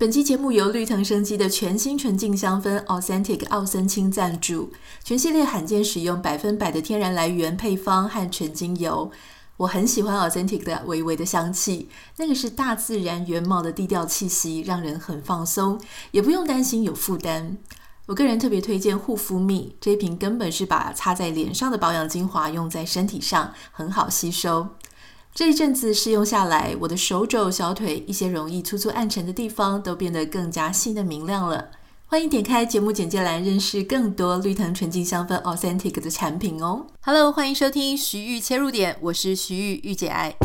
本期节目由绿藤生机的全新纯净香氛 Authentic 奥森清赞助，全系列罕见使用百分百的天然来源配方和纯精油。我很喜欢 Authentic 的微微的香气，那个是大自然原貌的低调气息，让人很放松，也不用担心有负担。我个人特别推荐护肤蜜，这瓶根本是把擦在脸上的保养精华用在身体上，很好吸收。这一阵子试用下来，我的手肘、小腿一些容易粗粗暗沉的地方都变得更加细嫩明亮了。欢迎点开节目简介栏，认识更多绿藤纯净香氛 Authentic 的产品哦。Hello，欢迎收听徐玉切入点，我是徐玉玉姐爱。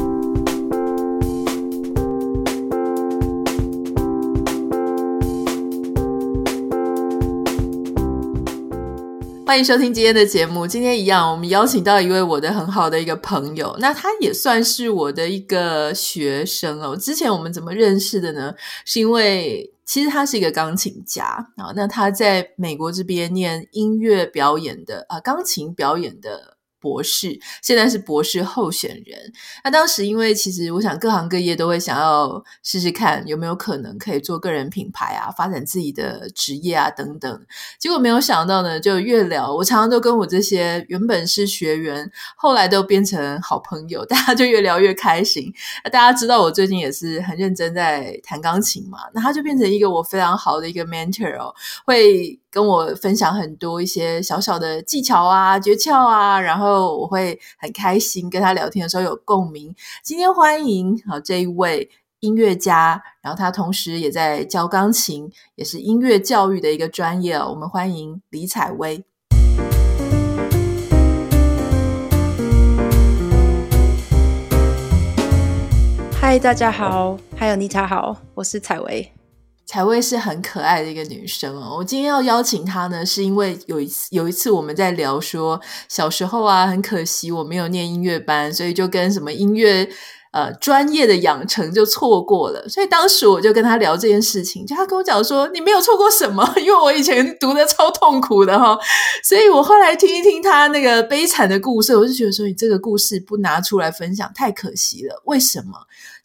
欢迎收听今天的节目。今天一样，我们邀请到一位我的很好的一个朋友，那他也算是我的一个学生哦。之前我们怎么认识的呢？是因为其实他是一个钢琴家啊，那他在美国这边念音乐表演的啊，钢琴表演的。博士现在是博士候选人。那当时因为其实我想各行各业都会想要试试看有没有可能可以做个人品牌啊，发展自己的职业啊等等。结果没有想到呢，就越聊，我常常都跟我这些原本是学员，后来都变成好朋友，大家就越聊越开心。那大家知道我最近也是很认真在弹钢琴嘛，那他就变成一个我非常好的一个 mentor 哦，会。跟我分享很多一些小小的技巧啊、诀窍啊，然后我会很开心跟他聊天的时候有共鸣。今天欢迎好这一位音乐家，然后他同时也在教钢琴，也是音乐教育的一个专业哦。我们欢迎李采薇。嗨，大家好，还有妮塔好，我是采薇。采薇是很可爱的一个女生哦。我今天要邀请她呢，是因为有一次有一次我们在聊说小时候啊，很可惜我没有念音乐班，所以就跟什么音乐呃专业的养成就错过了。所以当时我就跟她聊这件事情，就她跟我讲说，你没有错过什么，因为我以前读的超痛苦的哈。所以我后来听一听她那个悲惨的故事，我就觉得说，你这个故事不拿出来分享太可惜了。为什么？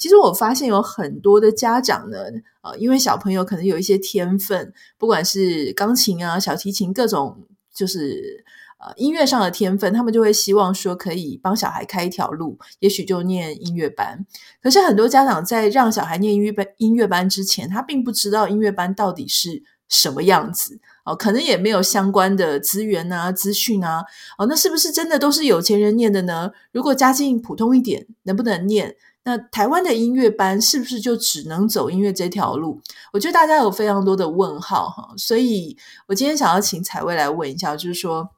其实我发现有很多的家长呢。呃，因为小朋友可能有一些天分，不管是钢琴啊、小提琴各种，就是呃音乐上的天分，他们就会希望说可以帮小孩开一条路，也许就念音乐班。可是很多家长在让小孩念音乐班音乐班之前，他并不知道音乐班到底是什么样子哦，可能也没有相关的资源啊、资讯啊。哦，那是不是真的都是有钱人念的呢？如果家境普通一点，能不能念？那台湾的音乐班是不是就只能走音乐这条路？我觉得大家有非常多的问号哈，所以我今天想要请采薇来问一下，就是说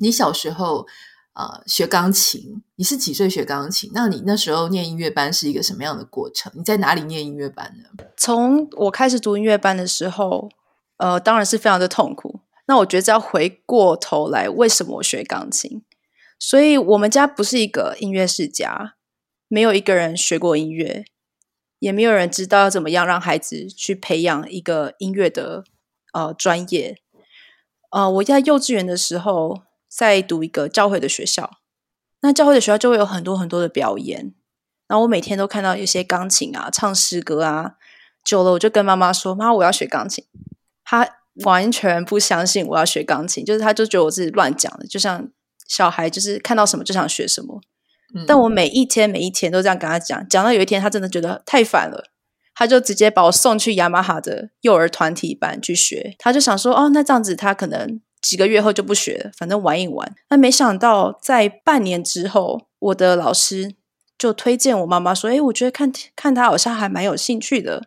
你小时候呃学钢琴，你是几岁学钢琴？那你那时候念音乐班是一个什么样的过程？你在哪里念音乐班呢？从我开始读音乐班的时候，呃，当然是非常的痛苦。那我觉得要回过头来，为什么我学钢琴？所以我们家不是一个音乐世家。没有一个人学过音乐，也没有人知道要怎么样让孩子去培养一个音乐的呃专业。呃，我在幼稚园的时候在读一个教会的学校，那教会的学校就会有很多很多的表演，然后我每天都看到一些钢琴啊、唱诗歌啊。久了，我就跟妈妈说：“妈，我要学钢琴。”她完全不相信我要学钢琴，就是她就觉得我自己乱讲的，就像小孩就是看到什么就想学什么。但我每一天每一天都这样跟他讲，讲到有一天他真的觉得太烦了，他就直接把我送去雅马哈的幼儿团体班去学。他就想说，哦，那这样子他可能几个月后就不学了，反正玩一玩。那没想到在半年之后，我的老师就推荐我妈妈说，诶，我觉得看看他好像还蛮有兴趣的。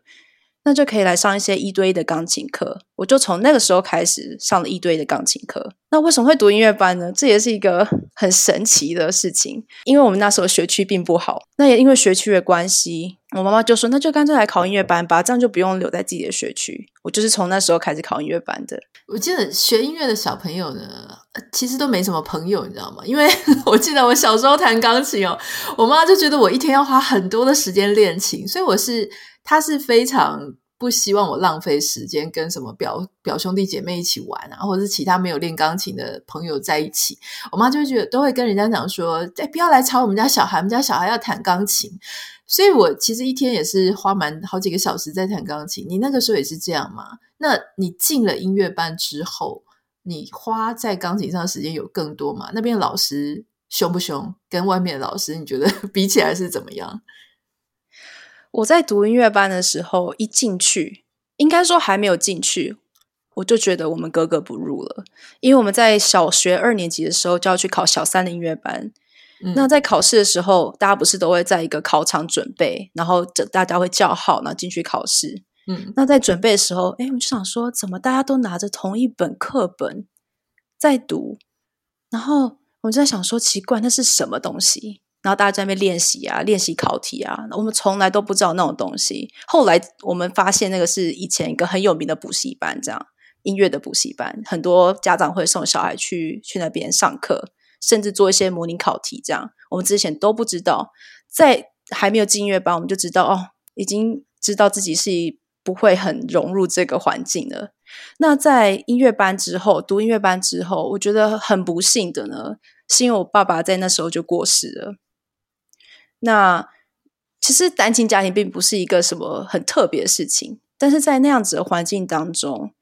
那就可以来上一些一对一的钢琴课，我就从那个时候开始上了一对一的钢琴课。那为什么会读音乐班呢？这也是一个 很神奇的事情，因为我们那时候学区并不好，那也因为学区的关系，我妈妈就说，那就干脆来考音乐班吧，这样就不用留在自己的学区。我就是从那时候开始考音乐班的。我记得学音乐的小朋友呢，其实都没什么朋友，你知道吗？因为 我记得我小时候弹钢琴哦，我妈就觉得我一天要花很多的时间练琴，所以我是。他是非常不希望我浪费时间跟什么表表兄弟姐妹一起玩啊，或者是其他没有练钢琴的朋友在一起。我妈就会觉得都会跟人家讲说：“哎，不要来吵我们家小孩，我们家小孩要弹钢琴。”所以，我其实一天也是花蛮好几个小时在弹钢琴。你那个时候也是这样吗？那你进了音乐班之后，你花在钢琴上的时间有更多吗？那边老师凶不凶？跟外面的老师你觉得 比起来是怎么样？我在读音乐班的时候，一进去，应该说还没有进去，我就觉得我们格格不入了。因为我们在小学二年级的时候就要去考小三的音乐班。嗯、那在考试的时候，大家不是都会在一个考场准备，然后大家会叫号，然后进去考试。嗯，那在准备的时候，哎，我就想说，怎么大家都拿着同一本课本在读？然后我就在想说，奇怪，那是什么东西？然后大家在那边练习啊，练习考题啊，我们从来都不知道那种东西。后来我们发现，那个是以前一个很有名的补习班，这样音乐的补习班，很多家长会送小孩去去那边上课。甚至做一些模拟考题，这样我们之前都不知道。在还没有进音乐班，我们就知道哦，已经知道自己是不会很融入这个环境了。那在音乐班之后，读音乐班之后，我觉得很不幸的呢，是因为我爸爸在那时候就过世了。那其实单亲家庭并不是一个什么很特别的事情，但是在那样子的环境当中，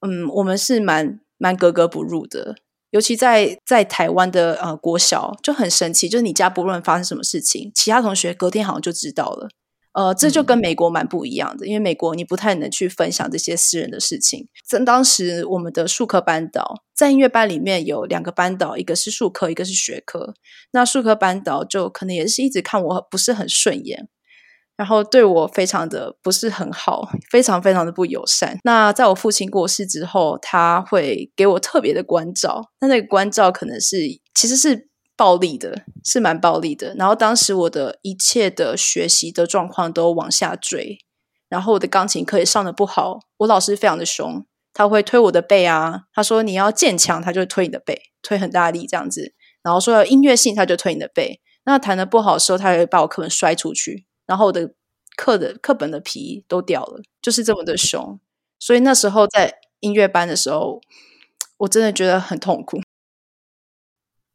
嗯，我们是蛮蛮格格不入的。尤其在在台湾的呃国小就很神奇，就是你家不论发生什么事情，其他同学隔天好像就知道了。呃，这就跟美国蛮不一样的，因为美国你不太能去分享这些私人的事情。在当时我们的术科班导在音乐班里面有两个班导，一个是术科，一个是学科。那术科班导就可能也是一直看我不是很顺眼。然后对我非常的不是很好，非常非常的不友善。那在我父亲过世之后，他会给我特别的关照。那那个关照可能是其实是暴力的，是蛮暴力的。然后当时我的一切的学习的状况都往下坠，然后我的钢琴课也上的不好。我老师非常的凶，他会推我的背啊，他说你要渐强，他就推你的背，推很大力这样子。然后说要音乐性，他就推你的背。那弹的不好的时候，他会把我课本摔出去。然后我的课的课本的皮都掉了，就是这么的凶。所以那时候在音乐班的时候，我真的觉得很痛苦。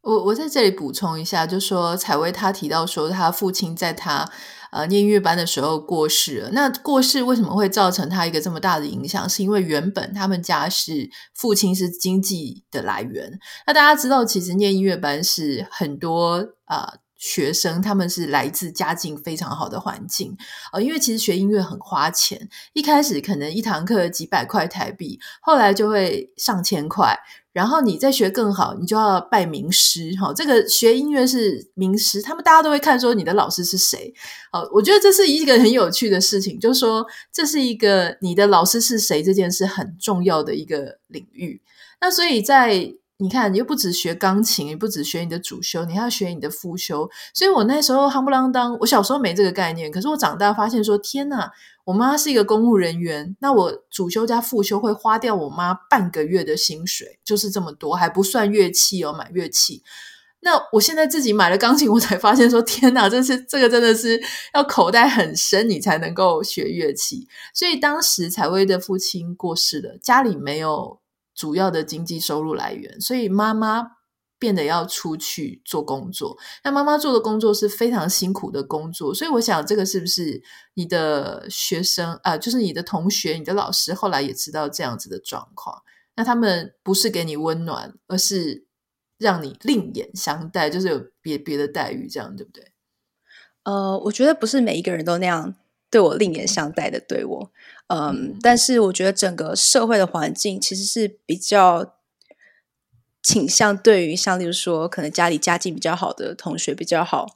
我我在这里补充一下，就说采薇她提到说，她父亲在她呃念音乐班的时候过世了。那过世为什么会造成她一个这么大的影响？是因为原本他们家是父亲是经济的来源。那大家知道，其实念音乐班是很多啊。学生他们是来自家境非常好的环境，呃，因为其实学音乐很花钱，一开始可能一堂课几百块台币，后来就会上千块，然后你再学更好，你就要拜名师，哈，这个学音乐是名师，他们大家都会看说你的老师是谁，好，我觉得这是一个很有趣的事情，就是说这是一个你的老师是谁这件事很重要的一个领域，那所以在。你看，你又不只学钢琴，也不只学你的主修，你还要学你的副修。所以我那时候夯不啷当，我小时候没这个概念。可是我长大发现说，天哪！我妈是一个公务人员，那我主修加副修会花掉我妈半个月的薪水，就是这么多，还不算乐器哦，买乐器。那我现在自己买了钢琴，我才发现说，天哪，这是这个真的是要口袋很深，你才能够学乐器。所以当时采薇的父亲过世了，家里没有。主要的经济收入来源，所以妈妈变得要出去做工作。那妈妈做的工作是非常辛苦的工作，所以我想，这个是不是你的学生啊、呃？就是你的同学、你的老师，后来也知道这样子的状况。那他们不是给你温暖，而是让你另眼相待，就是有别别的待遇，这样对不对？呃，我觉得不是每一个人都那样。对我另眼相待的对我，嗯，但是我觉得整个社会的环境其实是比较倾向对于像例如说可能家里家境比较好的同学比较好，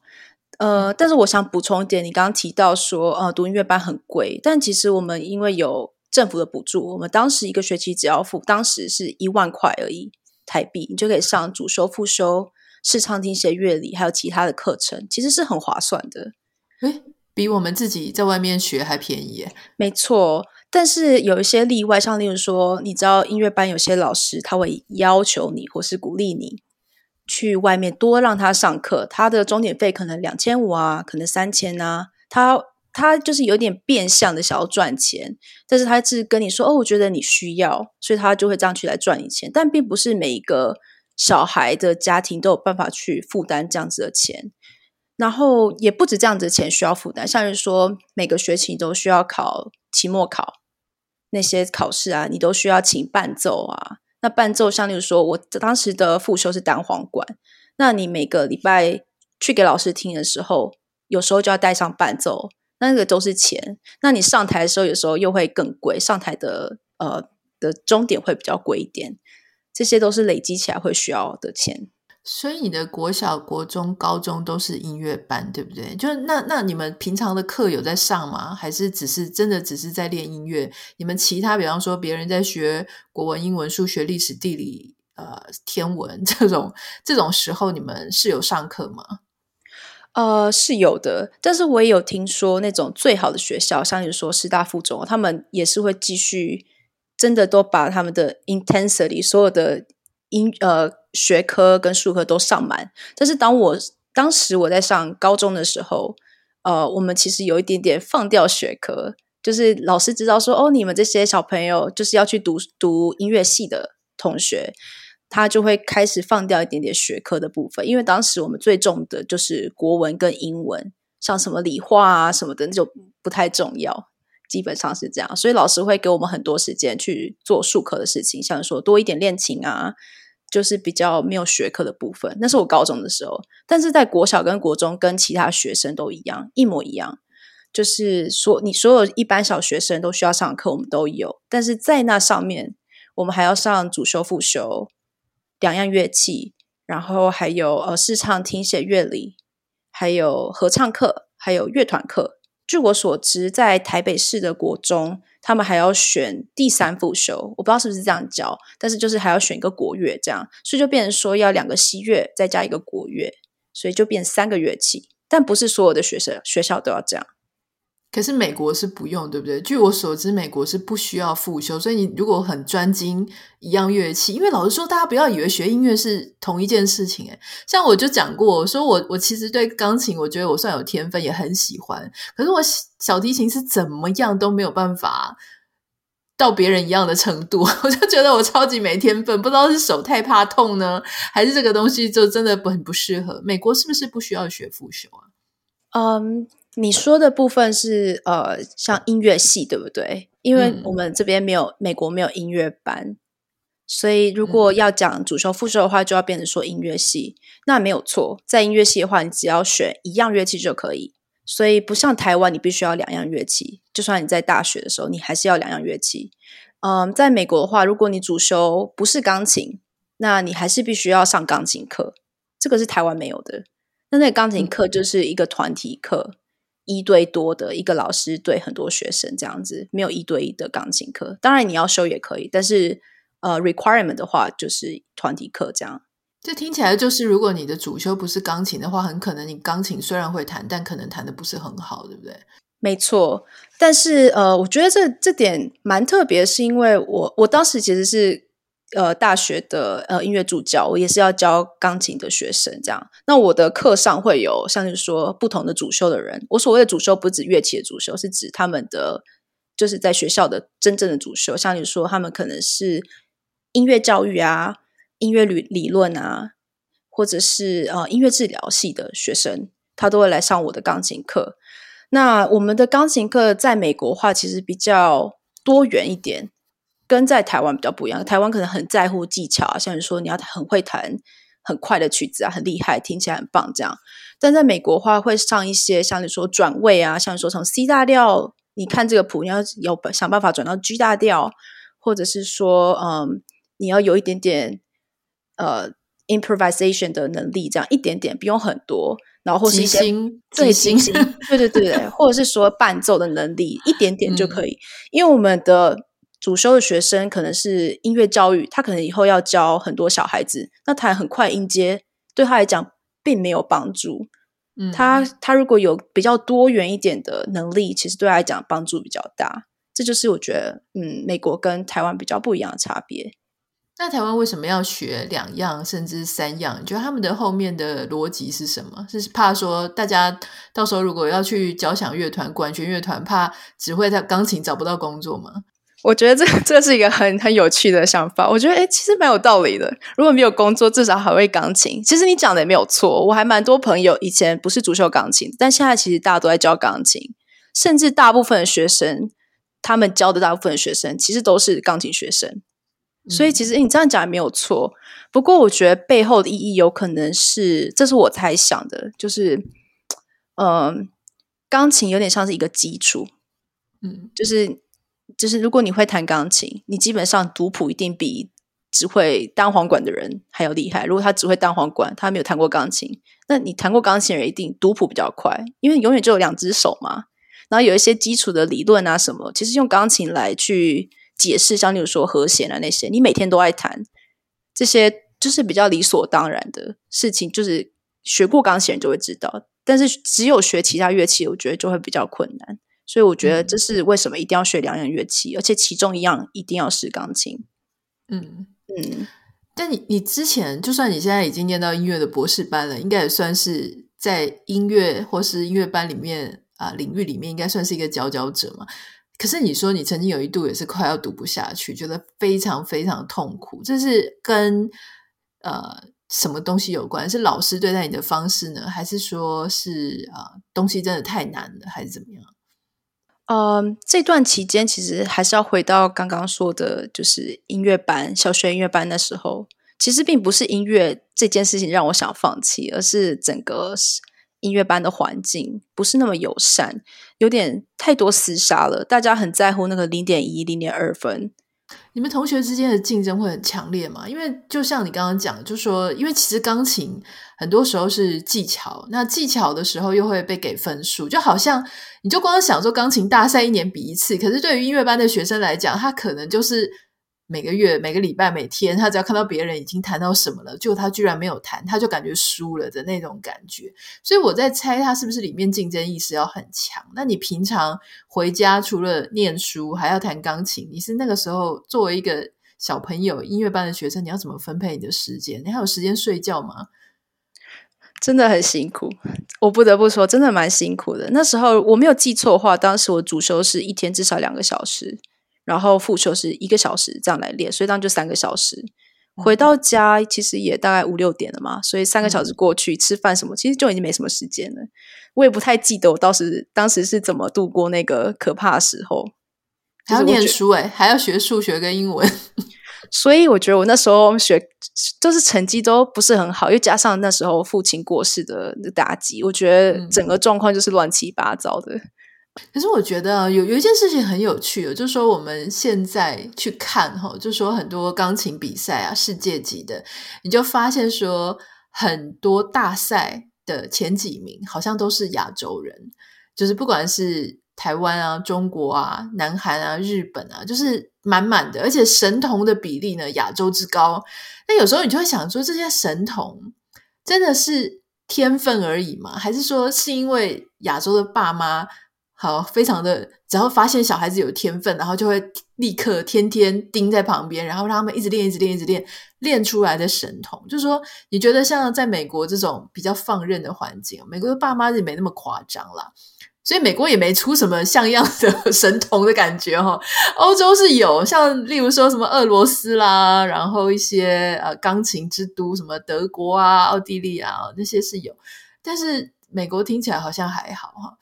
呃，但是我想补充一点，你刚刚提到说，呃，读音乐班很贵，但其实我们因为有政府的补助，我们当时一个学期只要付当时是一万块而已台币，你就可以上主修、副修、视唱听写乐理还有其他的课程，其实是很划算的。诶比我们自己在外面学还便宜耶，没错。但是有一些例外，像例如说，你知道音乐班有些老师他会要求你，或是鼓励你去外面多让他上课，他的钟点费可能两千五啊，可能三千啊，他他就是有点变相的想要赚钱，但是他是跟你说哦，我觉得你需要，所以他就会这样去来赚你钱。但并不是每一个小孩的家庭都有办法去负担这样子的钱，然后也不止这样子的钱需要负担，像是说每个学期都需要考期末考那些考试啊，你都需要请伴奏啊。那伴奏像例如说，我当时的副修是单簧管，那你每个礼拜去给老师听的时候，有时候就要带上伴奏。那个都是钱，那你上台的时候有时候又会更贵，上台的呃的终点会比较贵一点，这些都是累积起来会需要的钱。所以你的国小、国中、高中都是音乐班，对不对？就那那你们平常的课有在上吗？还是只是真的只是在练音乐？你们其他比方说别人在学国文、英文、数学、历史、地理、呃天文 这种这种时候，你们是有上课吗？呃，是有的，但是我也有听说那种最好的学校，像你说师大附中，他们也是会继续真的都把他们的 intensity 所有的音呃学科跟术科都上满。但是当我当时我在上高中的时候，呃，我们其实有一点点放掉学科，就是老师知道说，哦，你们这些小朋友就是要去读读音乐系的同学。他就会开始放掉一点点学科的部分，因为当时我们最重的就是国文跟英文，像什么理化啊什么的那就不太重要，基本上是这样。所以老师会给我们很多时间去做术科的事情，像说多一点练琴啊，就是比较没有学科的部分。那是我高中的时候，但是在国小跟国中跟其他学生都一样，一模一样，就是说你所有一般小学生都需要上课，我们都有，但是在那上面我们还要上主修副修。两样乐器，然后还有呃视唱、听写、乐理，还有合唱课，还有乐团课。据我所知，在台北市的国中，他们还要选第三副修，我不知道是不是这样教，但是就是还要选一个国乐，这样，所以就变成说要两个西乐再加一个国乐，所以就变三个乐器。但不是所有的学生学校都要这样。可是美国是不用，对不对？据我所知，美国是不需要复修，所以你如果很专精一样乐器，因为老实说，大家不要以为学音乐是同一件事情。诶，像我就讲过，我说我我其实对钢琴，我觉得我算有天分，也很喜欢。可是我小提琴是怎么样都没有办法到别人一样的程度，我就觉得我超级没天分，不知道是手太怕痛呢，还是这个东西就真的很不适合。美国是不是不需要学复修啊？嗯、你说的部分是呃，像音乐系对不对？因为我们这边没有、嗯、美国没有音乐班，所以如果要讲主修副修的话，就要变成说音乐系。那没有错，在音乐系的话，你只要选一样乐器就可以。所以不像台湾，你必须要两样乐器。就算你在大学的时候，你还是要两样乐器。嗯，在美国的话，如果你主修不是钢琴，那你还是必须要上钢琴课。这个是台湾没有的。那那个钢琴课就是一个团体课。一对多的一个老师对很多学生这样子，没有一对一的钢琴课。当然你要修也可以，但是呃，requirement 的话就是团体课这样。这听起来就是，如果你的主修不是钢琴的话，很可能你钢琴虽然会弹，但可能弹的不是很好，对不对？没错。但是呃，我觉得这这点蛮特别，是因为我我当时其实是。呃，大学的呃音乐助教，我也是要教钢琴的学生，这样。那我的课上会有像是说不同的主修的人。我所谓的主修不是指乐器的主修，是指他们的就是在学校的真正的主修。像你说，他们可能是音乐教育啊、音乐理理论啊，或者是呃音乐治疗系的学生，他都会来上我的钢琴课。那我们的钢琴课在美国话，其实比较多元一点。跟在台湾比较不一样，台湾可能很在乎技巧啊，像你说你要很会弹很快的曲子啊，很厉害，听起来很棒这样。但在美国的话，会上一些像你说转位啊，像你说从 C 大调，你看这个谱，你要有想办法转到 G 大调，或者是说，嗯，你要有一点点呃 improvisation 的能力，这样一点点，不用很多，然后或是一些最新，对对对对，或者是说伴奏的能力，一点点就可以，嗯、因为我们的。主修的学生可能是音乐教育，他可能以后要教很多小孩子，那他很快音阶对他来讲并没有帮助。嗯，他他如果有比较多元一点的能力，其实对他来讲帮助比较大。这就是我觉得，嗯，美国跟台湾比较不一样的差别。那台湾为什么要学两样甚至三样？你觉得他们的后面的逻辑是什么？是怕说大家到时候如果要去交响乐团、管弦乐团，怕只会在钢琴找不到工作吗？我觉得这 这是一个很很有趣的想法。我觉得诶，其实蛮有道理的。如果没有工作，至少还会钢琴。其实你讲的也没有错。我还蛮多朋友以前不是主修钢琴，但现在其实大家都在教钢琴，甚至大部分的学生，他们教的大部分的学生其实都是钢琴学生。所以其实你这样讲也没有错，不过我觉得背后的意义有可能是，这是我猜想的，就是，嗯、呃，钢琴有点像是一个基础，嗯，就是就是如果你会弹钢琴，你基本上读谱一定比只会单簧管的人还要厉害。如果他只会单簧管，他没有弹过钢琴，那你弹过钢琴的人一定读谱比较快，因为永远就有两只手嘛。然后有一些基础的理论啊什么，其实用钢琴来去。解释像例如说和弦啊那些，你每天都爱弹，这些就是比较理所当然的事情，就是学过钢琴人就会知道。但是只有学其他乐器，我觉得就会比较困难。所以我觉得这是为什么一定要学两样乐器，嗯、而且其中一样一定要是钢琴。嗯嗯。但你你之前就算你现在已经念到音乐的博士班了，应该也算是在音乐或是音乐班里面啊领域里面，应该算是一个佼佼者嘛。可是你说你曾经有一度也是快要读不下去，觉得非常非常痛苦，这是跟呃什么东西有关？是老师对待你的方式呢，还是说是啊、呃、东西真的太难了，还是怎么样？嗯，这段期间其实还是要回到刚刚说的，就是音乐班，小学音乐班的时候，其实并不是音乐这件事情让我想放弃，而是整个。音乐班的环境不是那么友善，有点太多厮杀了。大家很在乎那个零点一、零点二分。你们同学之间的竞争会很强烈吗？因为就像你刚刚讲，就说因为其实钢琴很多时候是技巧，那技巧的时候又会被给分数，就好像你就光想说钢琴大赛一年比一次，可是对于音乐班的学生来讲，他可能就是。每个月、每个礼拜、每天，他只要看到别人已经弹到什么了，就他居然没有弹，他就感觉输了的那种感觉。所以我在猜，他是不是里面竞争意识要很强？那你平常回家除了念书，还要弹钢琴，你是那个时候作为一个小朋友、音乐班的学生，你要怎么分配你的时间？你还有时间睡觉吗？真的很辛苦，我不得不说，真的蛮辛苦的。那时候我没有记错的话，当时我主修是一天至少两个小时。然后复修是一个小时这样来练，所以当然就三个小时。回到家其实也大概五六点了嘛，所以三个小时过去、嗯、吃饭什么，其实就已经没什么时间了。我也不太记得我当时当时是怎么度过那个可怕的时候。还要念书诶，还要学数学跟英文，所以我觉得我那时候学就是成绩都不是很好，又加上那时候父亲过世的打击，我觉得整个状况就是乱七八糟的。嗯可是我觉得有有一件事情很有趣，就是说我们现在去看哈，就说很多钢琴比赛啊，世界级的，你就发现说很多大赛的前几名好像都是亚洲人，就是不管是台湾啊、中国啊、南韩啊、日本啊，就是满满的，而且神童的比例呢，亚洲之高。那有时候你就会想说，这些神童真的是天分而已吗？还是说是因为亚洲的爸妈？好，非常的，只要发现小孩子有天分，然后就会立刻天天盯在旁边，然后让他们一直练，一直练，一直练，练出来的神童。就是说，你觉得像在美国这种比较放任的环境，美国的爸妈也没那么夸张啦，所以美国也没出什么像样的 神童的感觉哈。欧洲是有，像例如说什么俄罗斯啦，然后一些呃钢琴之都，什么德国啊、奥地利啊那些是有，但是美国听起来好像还好哈。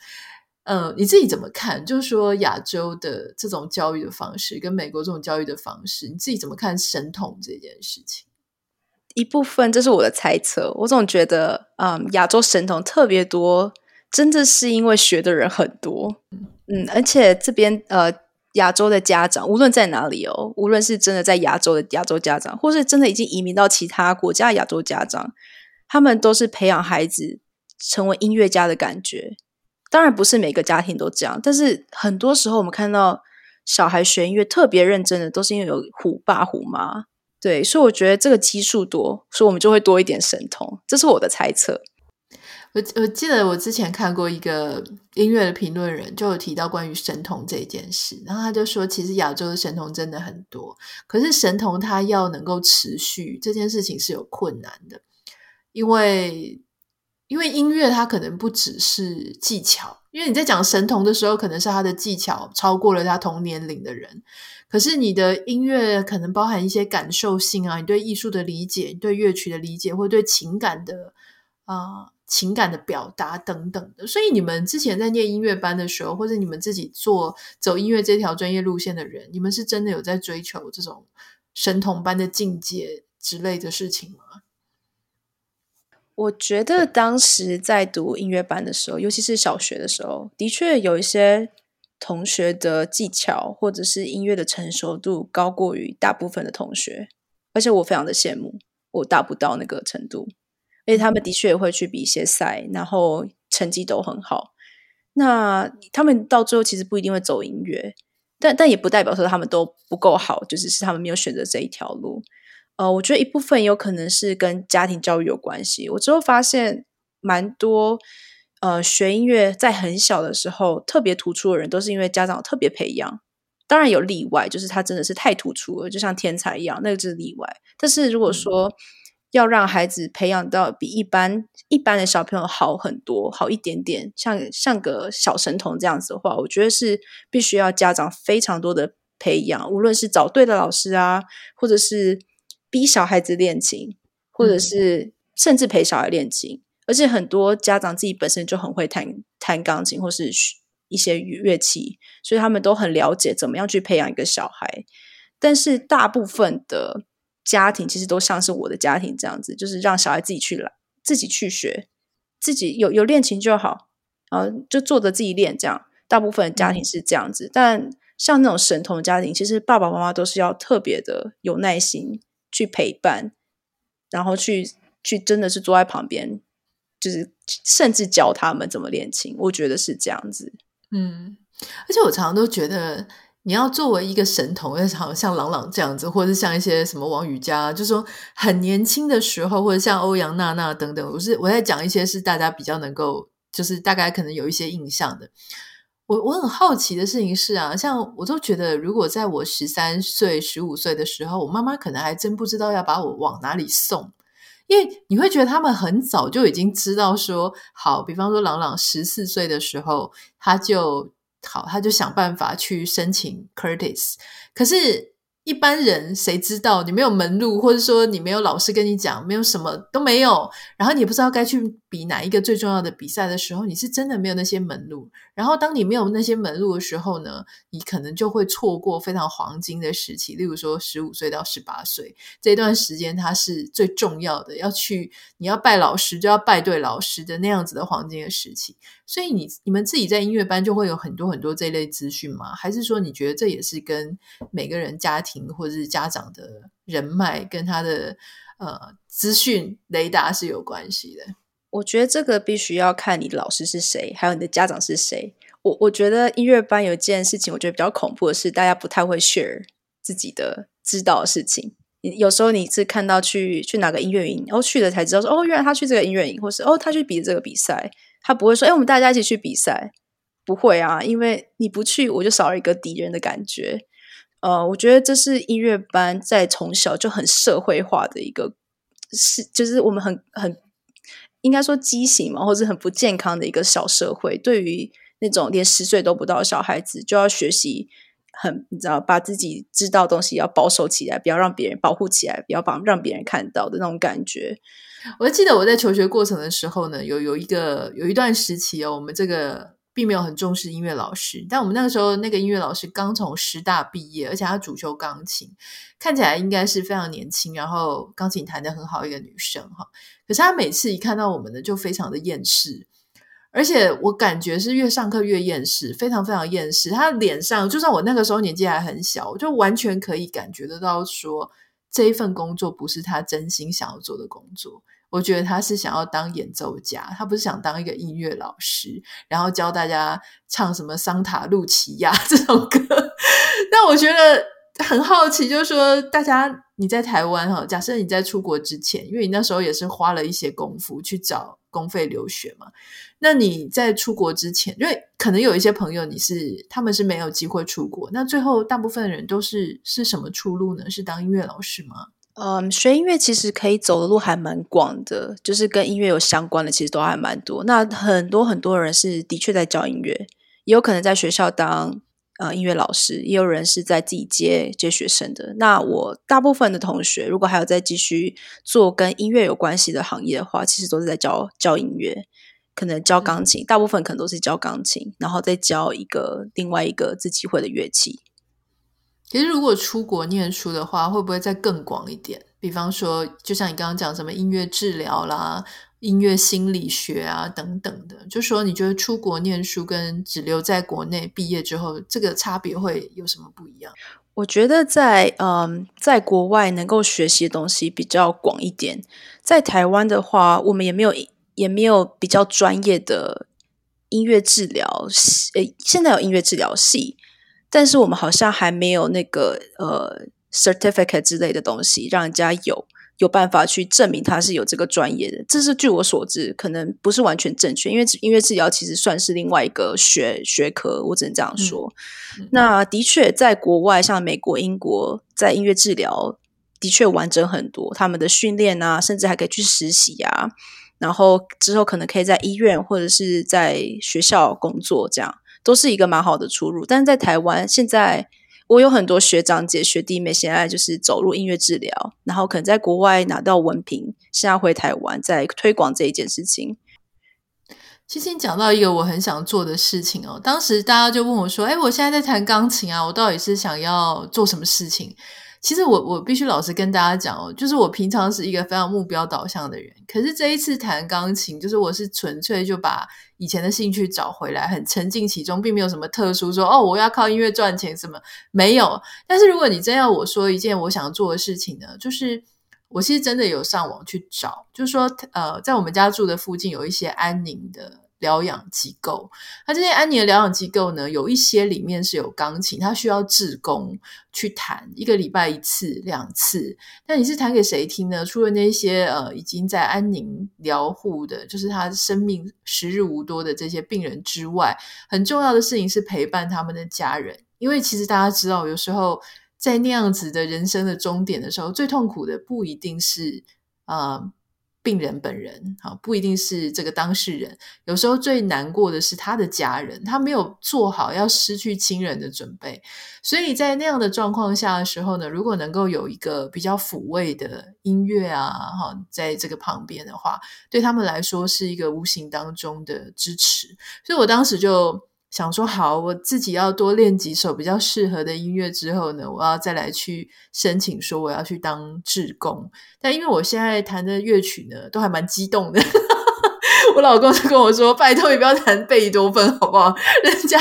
嗯，你自己怎么看？就是说亚洲的这种教育的方式，跟美国这种教育的方式，你自己怎么看神童这件事情？一部分这是我的猜测，我总觉得，嗯，亚洲神童特别多，真的是因为学的人很多，嗯，而且这边呃，亚洲的家长无论在哪里哦，无论是真的在亚洲的亚洲家长，或是真的已经移民到其他国家亚洲家长，他们都是培养孩子成为音乐家的感觉。当然不是每个家庭都这样，但是很多时候我们看到小孩学音乐特别认真的，都是因为有虎爸虎妈，对，所以我觉得这个基数多，所以我们就会多一点神童，这是我的猜测。我我记得我之前看过一个音乐的评论人，就有提到关于神童这件事，然后他就说，其实亚洲的神童真的很多，可是神童他要能够持续这件事情是有困难的，因为因为音乐它可能不只是技巧，因为你在讲神童的时候，可能是他的技巧超过了他同年龄的人，可是你的音乐可能包含一些感受性啊，你对艺术的理解，你对乐曲的理解，或对情感的啊。情感的表达等等的，所以你们之前在念音乐班的时候，或者你们自己做走音乐这条专业路线的人，你们是真的有在追求这种神童般的境界之类的事情吗？我觉得当时在读音乐班的时候，尤其是小学的时候，的确有一些同学的技巧或者是音乐的成熟度高过于大部分的同学，而且我非常的羡慕，我达不到那个程度。而且他们的确也会去比一些赛，然后成绩都很好。那他们到最后其实不一定会走音乐，但但也不代表说他们都不够好，就只是他们没有选择这一条路。呃，我觉得一部分有可能是跟家庭教育有关系。我之后发现，蛮多呃学音乐在很小的时候特别突出的人，都是因为家长特别培养。当然有例外，就是他真的是太突出了，就像天才一样，那个就是例外。但是如果说，嗯要让孩子培养到比一般一般的小朋友好很多，好一点点，像像个小神童这样子的话，我觉得是必须要家长非常多的培养，无论是找对的老师啊，或者是逼小孩子练琴，或者是甚至陪小孩练琴。嗯。而且很多家长自己本身就很会弹弹钢琴，或是一些乐器，所以他们都很了解怎么样去培养一个小孩。但是大部分的。家庭其实都像是我的家庭这样子，就是让小孩自己去来，自己去学，自己有有练琴就好，然后就坐着自己练这样。大部分的家庭是这样子，嗯、但像那种神童家庭，其实爸爸妈妈都是要特别的有耐心去陪伴，然后去去真的是坐在旁边，就是甚至教他们怎么练琴。我觉得是这样子。嗯，而且我常常都觉得。你要作为一个神童，要像像郎朗这样子，或者像一些什么王羽佳，就是说很年轻的时候，或者像欧阳娜娜等等，我是我在讲一些是大家比较能够，就是大概可能有一些印象的。我我很好奇的事情是啊，像我都觉得，如果在我十三岁、十五岁的时候，我妈妈可能还真不知道要把我往哪里送，因为你会觉得他们很早就已经知道说，好，比方说朗朗十四岁的时候，他就。好，他就想办法去申请 Curtis，可是。一般人谁知道你没有门路，或者说你没有老师跟你讲，没有什么都没有，然后你也不知道该去比哪一个最重要的比赛的时候，你是真的没有那些门路。然后当你没有那些门路的时候呢，你可能就会错过非常黄金的时期。例如说，十五岁到十八岁这段时间，它是最重要的，要去你要拜老师就要拜对老师的那样子的黄金的时期。所以你你们自己在音乐班就会有很多很多这类资讯吗？还是说你觉得这也是跟每个人家庭？或者是家长的人脉跟他的呃资讯雷达是有关系的。我觉得这个必须要看你的老师是谁，还有你的家长是谁。我我觉得音乐班有一件事情，我觉得比较恐怖的是，大家不太会 share 自己的知道的事情。有时候你是看到去去哪个音乐营，然后去了才知道说，哦，原来他去这个音乐营，或是哦，他去比这个比赛。他不会说，哎，我们大家一起去比赛。不会啊，因为你不去，我就少了一个敌人的感觉。呃，我觉得这是音乐班在从小就很社会化的一个，是就是我们很很应该说畸形嘛，或者很不健康的一个小社会。对于那种连十岁都不到的小孩子，就要学习很你知道，把自己知道的东西要保守起来，不要让别人保护起来，不要把让别人看到的那种感觉。我记得我在求学过程的时候呢，有有一个有一段时期哦，我们这个。并没有很重视音乐老师，但我们那个时候那个音乐老师刚从师大毕业，而且他主修钢琴，看起来应该是非常年轻，然后钢琴弹得很好一个女生哈。可是他每次一看到我们的就非常的厌世，而且我感觉是越上课越厌世，非常非常厌世。他脸上就算我那个时候年纪还很小，我就完全可以感觉得到说这一份工作不是他真心想要做的工作。我觉得他是想要当演奏家，他不是想当一个音乐老师，然后教大家唱什么桑塔露琪亚 这种歌。那我觉得很好奇，就是说，大家你在台湾哈，假设你在出国之前，因为你那时候也是花了一些功夫去找公费留学嘛。那你在出国之前，因为可能有一些朋友你是他们是没有机会出国，那最后大部分人都是是什么出路呢？是当音乐老师吗？嗯，学音乐其实可以走的路还蛮广的，就是跟音乐有相关的，其实都还蛮多。那很多很多人是的确在教音乐，也有可能在学校当呃音乐老师，也有人是在自己接接学生的。那我大部分的同学，如果还有在继续做跟音乐有关系的行业的话，其实都是在教教音乐，可能教钢琴，大部分可能都是教钢琴，然后再教一个另外一个自己会的乐器。其实，如果出国念书的话，会不会再更广一点？比方说，就像你刚刚讲什么音乐治疗啦、音乐心理学啊等等的，就说你觉得出国念书跟只留在国内毕业之后，这个差别会有什么不一样？我觉得在嗯，在国外能够学习的东西比较广一点。在台湾的话，我们也没有也没有比较专业的音乐治疗系，诶，现在有音乐治疗系。但是我们好像还没有那个呃 certificate 之类的东西，让人家有有办法去证明他是有这个专业的。这是据我所知，可能不是完全正确，因为音乐治疗其实算是另外一个学学科，我只能这样说。嗯、那的确，在国外，像美国、英国，在音乐治疗的确完整很多，他们的训练啊，甚至还可以去实习啊，然后之后可能可以在医院或者是在学校工作这样。都是一个蛮好的出路，但是在台湾，现在我有很多学长姐、学弟妹，现在就是走入音乐治疗，然后可能在国外拿到文凭，现在回台湾在推广这一件事情。其实你讲到一个我很想做的事情哦，当时大家就问我说：“哎，我现在在弹钢琴啊，我到底是想要做什么事情？”其实我我必须老实跟大家讲哦，就是我平常是一个非常目标导向的人，可是这一次弹钢琴，就是我是纯粹就把以前的兴趣找回来，很沉浸其中，并没有什么特殊说哦，我要靠音乐赚钱什么没有。但是如果你真要我说一件我想做的事情呢，就是我其实真的有上网去找，就是说呃，在我们家住的附近有一些安宁的。疗养机构，那这些安宁的疗养机构呢，有一些里面是有钢琴，它需要志工去弹，一个礼拜一次、两次。那你是弹给谁听呢？除了那些呃已经在安宁疗护的，就是他生命时日无多的这些病人之外，很重要的事情是陪伴他们的家人。因为其实大家知道，有时候在那样子的人生的终点的时候，最痛苦的不一定是呃。病人本人啊，不一定是这个当事人。有时候最难过的是他的家人，他没有做好要失去亲人的准备。所以在那样的状况下的时候呢，如果能够有一个比较抚慰的音乐啊，哈，在这个旁边的话，对他们来说是一个无形当中的支持。所以我当时就。想说好，我自己要多练几首比较适合的音乐之后呢，我要再来去申请说我要去当志工。但因为我现在弹的乐曲呢，都还蛮激动的，我老公就跟我说：“拜托你不要弹贝多芬好不好？人家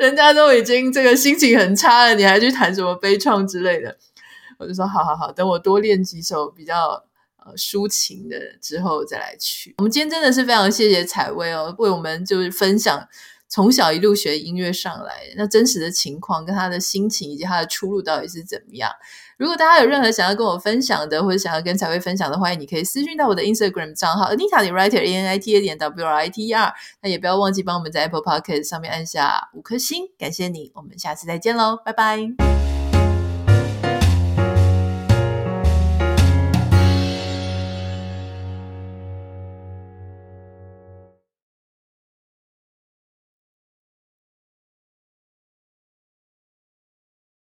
人家都已经这个心情很差了，你还去弹什么悲怆之类的？”我就说：“好好好，等我多练几首比较呃抒情的之后再来去。”我们今天真的是非常谢谢采薇哦，为我们就是分享。从小一路学音乐上来，那真实的情况跟他的心情以及他的出路到底是怎么样？如果大家有任何想要跟我分享的，或者想要跟彩薇分享的，欢迎你可以私讯到我的 Instagram 账号 Anita Writer A N I T A 点 W R I T E R。那也不要忘记帮我们在 Apple Podcast 上面按下五颗星，感谢你。我们下次再见喽，拜拜。